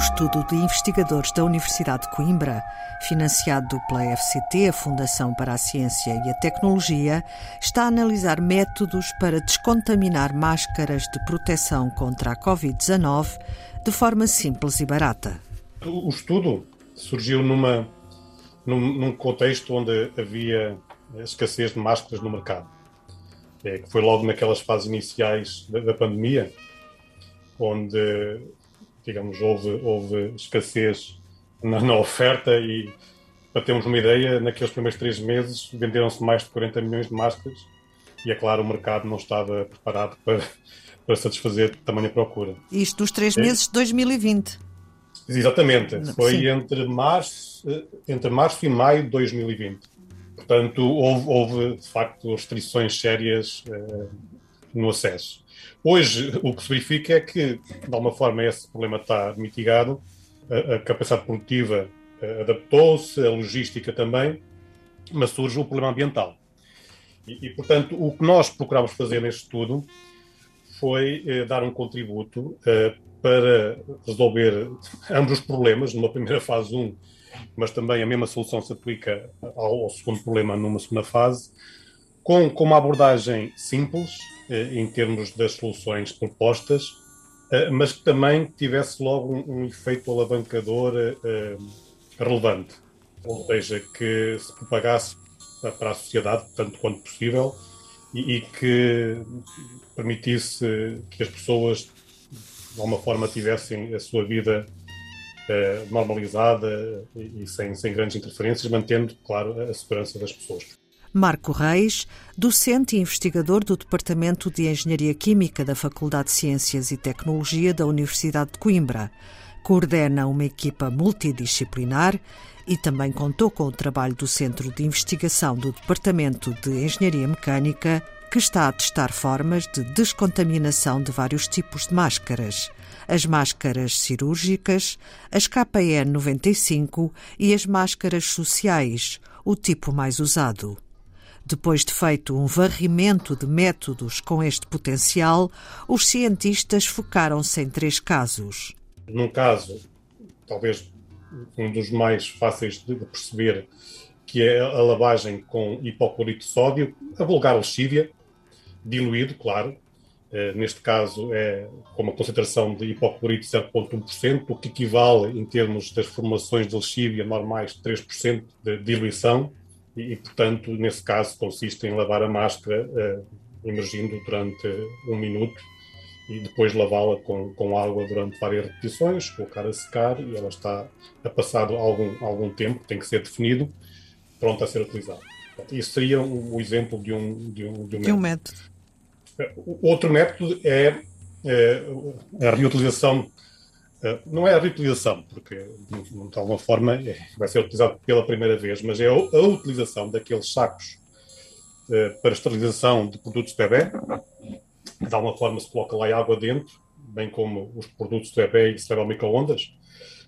estudo de investigadores da Universidade de Coimbra, financiado pela FCT, a Fundação para a Ciência e a Tecnologia, está a analisar métodos para descontaminar máscaras de proteção contra a Covid-19 de forma simples e barata. O estudo surgiu numa, num, num contexto onde havia escassez de máscaras no mercado. É, que foi logo naquelas fases iniciais da, da pandemia, onde digamos, houve, houve escassez na, na, oferta e, para termos uma ideia, naqueles primeiros três meses venderam-se mais de 40 milhões de máscaras e, é claro, o mercado não estava preparado para, para satisfazer tamanha procura. Isto dos três é. meses de 2020. Exatamente. Foi entre março, eh, entre março e maio de 2020. Portanto, houve, houve de facto restrições sérias uh, no acesso. Hoje, o que se verifica é que, de alguma forma, esse problema está mitigado, a, a capacidade produtiva eh, adaptou-se, a logística também, mas surge o problema ambiental. E, e, portanto, o que nós procurámos fazer neste estudo foi eh, dar um contributo eh, para resolver ambos os problemas, numa primeira fase 1, mas também a mesma solução se aplica ao, ao segundo problema numa segunda fase, com, com uma abordagem simples, eh, em termos das soluções propostas, eh, mas que também tivesse logo um, um efeito alavancador eh, relevante, ou seja, que se propagasse para a sociedade tanto quanto possível e, e que permitisse que as pessoas de alguma forma tivessem a sua vida normalizada e, sem, sem grandes interferências, mantendo, claro, a segurança das pessoas. Marco Reis, docente e investigador do Departamento de Engenharia Química da Faculdade de Ciências e Tecnologia da Universidade de Coimbra. Coordena uma equipa multidisciplinar e também contou com o trabalho do Centro de Investigação do Departamento de Engenharia Mecânica, que está a testar formas de descontaminação de vários tipos de máscaras. As máscaras cirúrgicas, as KN95 e as máscaras sociais, o tipo mais usado. Depois de feito um varrimento de métodos com este potencial, os cientistas focaram-se em três casos. Num caso, talvez um dos mais fáceis de perceber, que é a lavagem com hipoclorito de sódio, a vulgar lexívia, diluído, claro. Uh, neste caso é com uma concentração de hipoclorito de 0,1%, o que equivale, em termos das formulações de lexívia normais, 3% de diluição e, portanto, nesse caso, consiste em lavar a máscara uh, emergindo durante um minuto e depois lavá-la com, com água durante várias repetições, colocar a secar e ela está, a passado algum, algum tempo, tem que ser definido, pronta a ser utilizada. Isso seria o um, exemplo de um, de um, de um, de um método. método. Outro método é, é a reutilização eh, não é a reutilização, porque de alguma forma é, vai ser utilizado pela primeira vez, mas é a utilização daqueles sacos eh, para esterilização de produtos de bebê. De alguma forma se coloca lá água dentro, bem como os produtos de bebê e se leva ao microondas.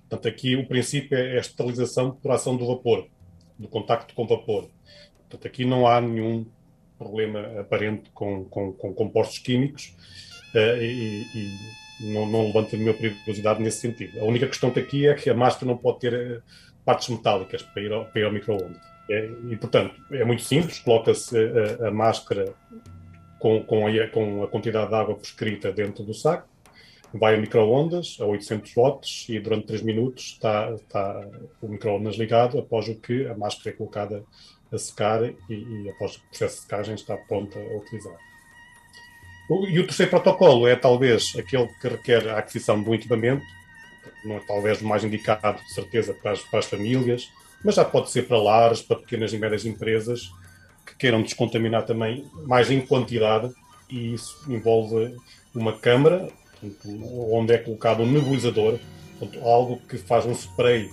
Portanto, aqui o princípio é a esterilização por ação do vapor, do contacto com vapor. Portanto, aqui não há nenhum problema aparente com, com, com compostos químicos uh, e, e não, não levanta nenhuma perigosidade nesse sentido. A única questão que aqui é que a máscara não pode ter eh, partes metálicas para ir ao, para ir ao micro-ondas. É, e, portanto, é muito simples, coloca-se a, a, máscara com, com, a, com a quantidade de água prescrita dentro do saco, vai a micro-ondas a 800 watts e durante 3 minutos está, está o micro-ondas ligado, após o que a máscara é colocada a secar e, e após o processo de secagem está pronta a utilizar. E o terceiro protocolo é talvez aquele que requer a aquisição de um equipamento, não é talvez o mais indicado, de certeza, para as, para as famílias, mas já pode ser para lares, para pequenas e médias empresas que queiram descontaminar também mais em quantidade, e isso envolve uma câmara, onde é colocado um nebulizador, portanto, algo que faz um spray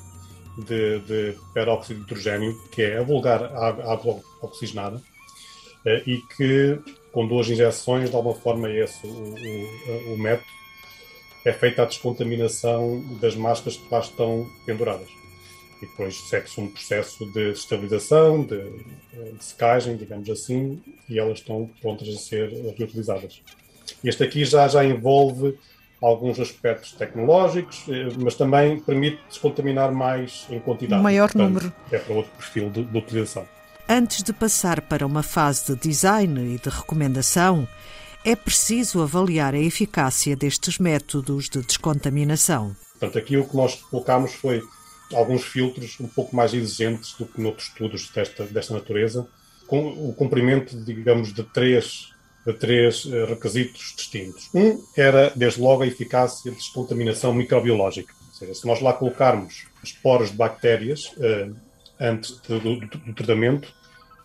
de, de peróxido de hidrogênio, que é a vulgar água, oxigenada, eh, e que com duas injeções, de alguma forma esse o, o, o método, é feita a descontaminação das máscaras que lá estão penduradas. E depois segue-se um processo de estabilização, de, de, secagem, digamos assim, e elas estão prontas a ser reutilizadas. Este aqui já, já envolve alguns aspectos tecnológicos, eh, mas também permite descontaminar mais em quantidade. Um maior Portanto, número. É para outro perfil de, de utilização. Antes de passar para uma fase de design e de recomendação, é preciso avaliar a eficácia destes métodos de descontaminação. Portanto, aqui o que nós colocámos foi alguns filtros um pouco mais exigentes do que noutros estudos desta, desta natureza, com o cumprimento, digamos, de três, de três eh, requisitos distintos. Um era, desde logo, a eficácia de descontaminação microbiológica. Ou seja, se nós lá colocarmos esporos de bactérias eh, antes do, do, do, tratamento,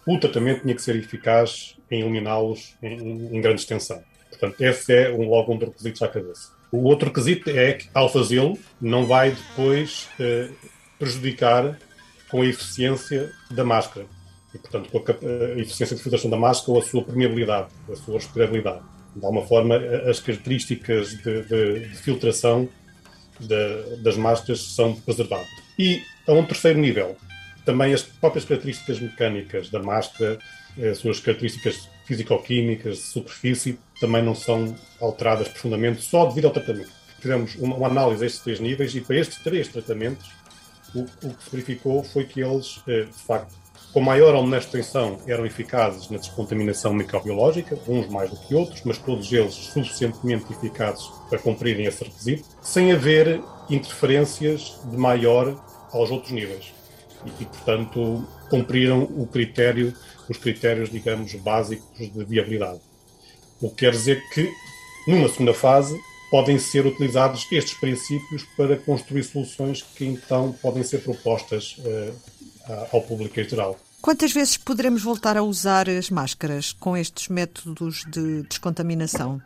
o tratamento tinha que ser eficaz em eliminá-los em, em, grande extensão. Portanto, esse é um, logo um dos requisitos à cabeça. O outro requisito é que, ao fazê-lo, não vai depois eh, prejudicar com a eficiência da máscara. E, portanto, com a, eficiência de filtração da máscara ou a sua permeabilidade, a sua respirabilidade. De alguma forma, as características de, de, de filtração das máscaras são preservadas. E, a um terceiro nível, também as próprias características mecânicas da máscara, as suas características físico-químicas de superfície, também não são alteradas profundamente só devido ao tratamento. Fizemos uma, uma análise a estes três níveis e para estes três tratamentos o, o que se verificou foi que eles, eh, de facto, com maior ou menor extensão, eram eficazes na descontaminação microbiológica, uns mais do que outros, mas todos eles suficientemente eficazes para cumprirem esse requisito, sem haver interferências de maior aos outros níveis. E, e portanto, cumpriram o critério, os critérios, digamos, básicos de viabilidade. O que quer dizer que, numa segunda fase, podem ser utilizados estes princípios para construir soluções que então podem ser propostas uh, ao público em geral. Quantas vezes poderemos voltar a usar as máscaras com estes métodos de descontaminação?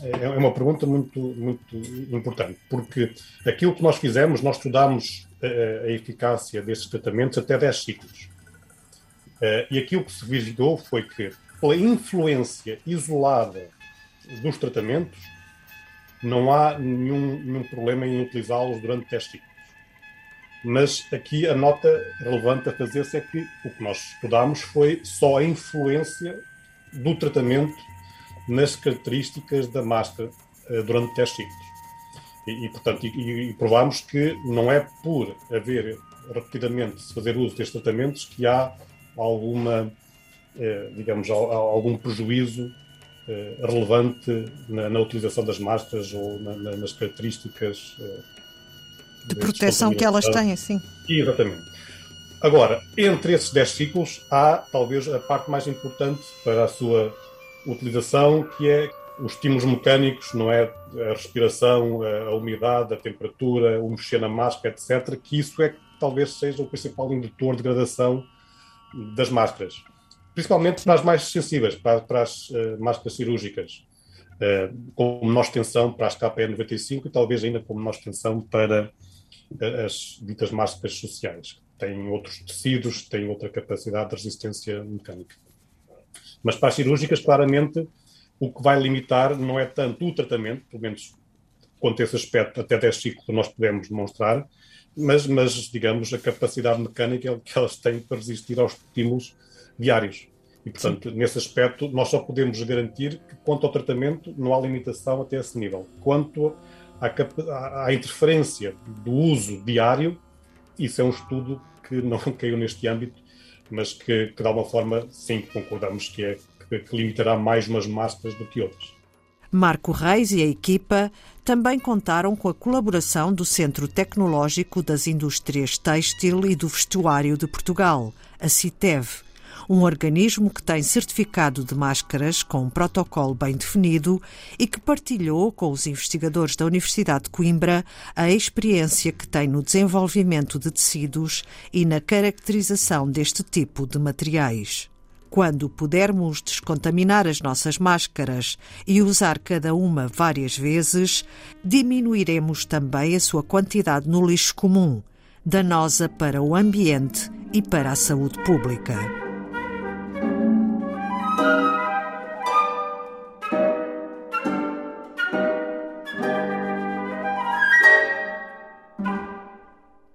É, é uma pergunta muito, muito importante, porque aquilo que nós fizemos, nós estudámos a, eh, eficácia destes tratamentos até 10 ciclos. Uh, e aquilo que se verificou foi que, pela influência isolada dos tratamentos, não há nenhum, nenhum problema em utilizá-los durante testes. Mas aqui a nota relevante a fazer-se é que o que nós estudámos foi só a influência do tratamento nas características da máscara uh, durante testes. E, e, portanto, e, e provámos que não é por haver repetidamente se fazer uso destes tratamentos que há alguma, eh, digamos, algum prejuízo eh, relevante na, na, utilização das máscaras ou na, na, nas características eh, de, de proteção que elas têm, sim. Exatamente. Agora, entre esses 10 ciclos, há talvez a parte mais importante para a sua utilização, que é os estímulos mecânicos, não é? A respiração, a, umidade, a temperatura, o mexer na máscara, etc., que isso é que talvez seja o principal indutor de gradação das máscaras principalmente para as mais sensíveis, para, para as uh, máscaras cirúrgicas, uh, com menor tensão para as KPN95 e talvez ainda com menor tensão para uh, as ditas máscaras sociais. Têm outros tecidos, têm outra capacidade de resistência mecânica. Mas para as cirúrgicas, claramente, o que vai limitar não é tanto o tratamento, pelo menos quanto esse aspecto, até 10 ciclos nós podemos demonstrar, mas, mas, digamos, a capacidade mecânica que elas têm para resistir aos estímulos diários. E, portanto, Sim. nesse aspecto, nós só podemos garantir que, quanto ao tratamento, não há limitação até esse nível. Quanto à, à interferência do uso diário, isso é um estudo que não caiu neste âmbito, mas que, que de alguma forma, sim, concordamos que, é, que, que limitará mais umas máscaras do que outras. Marco Reis e a equipa também contaram com a colaboração do Centro Tecnológico das Indústrias Têxtil e do Vestuário de Portugal, a CITEV, um organismo que tem certificado de máscaras com um protocolo bem definido e que partilhou com os investigadores da Universidade de Coimbra a experiência que tem no desenvolvimento de tecidos e na caracterização deste tipo de materiais. Quando pudermos descontaminar as nossas máscaras e usar cada uma várias vezes, diminuiremos também a sua quantidade no lixo comum, danosa para o ambiente e para a saúde pública.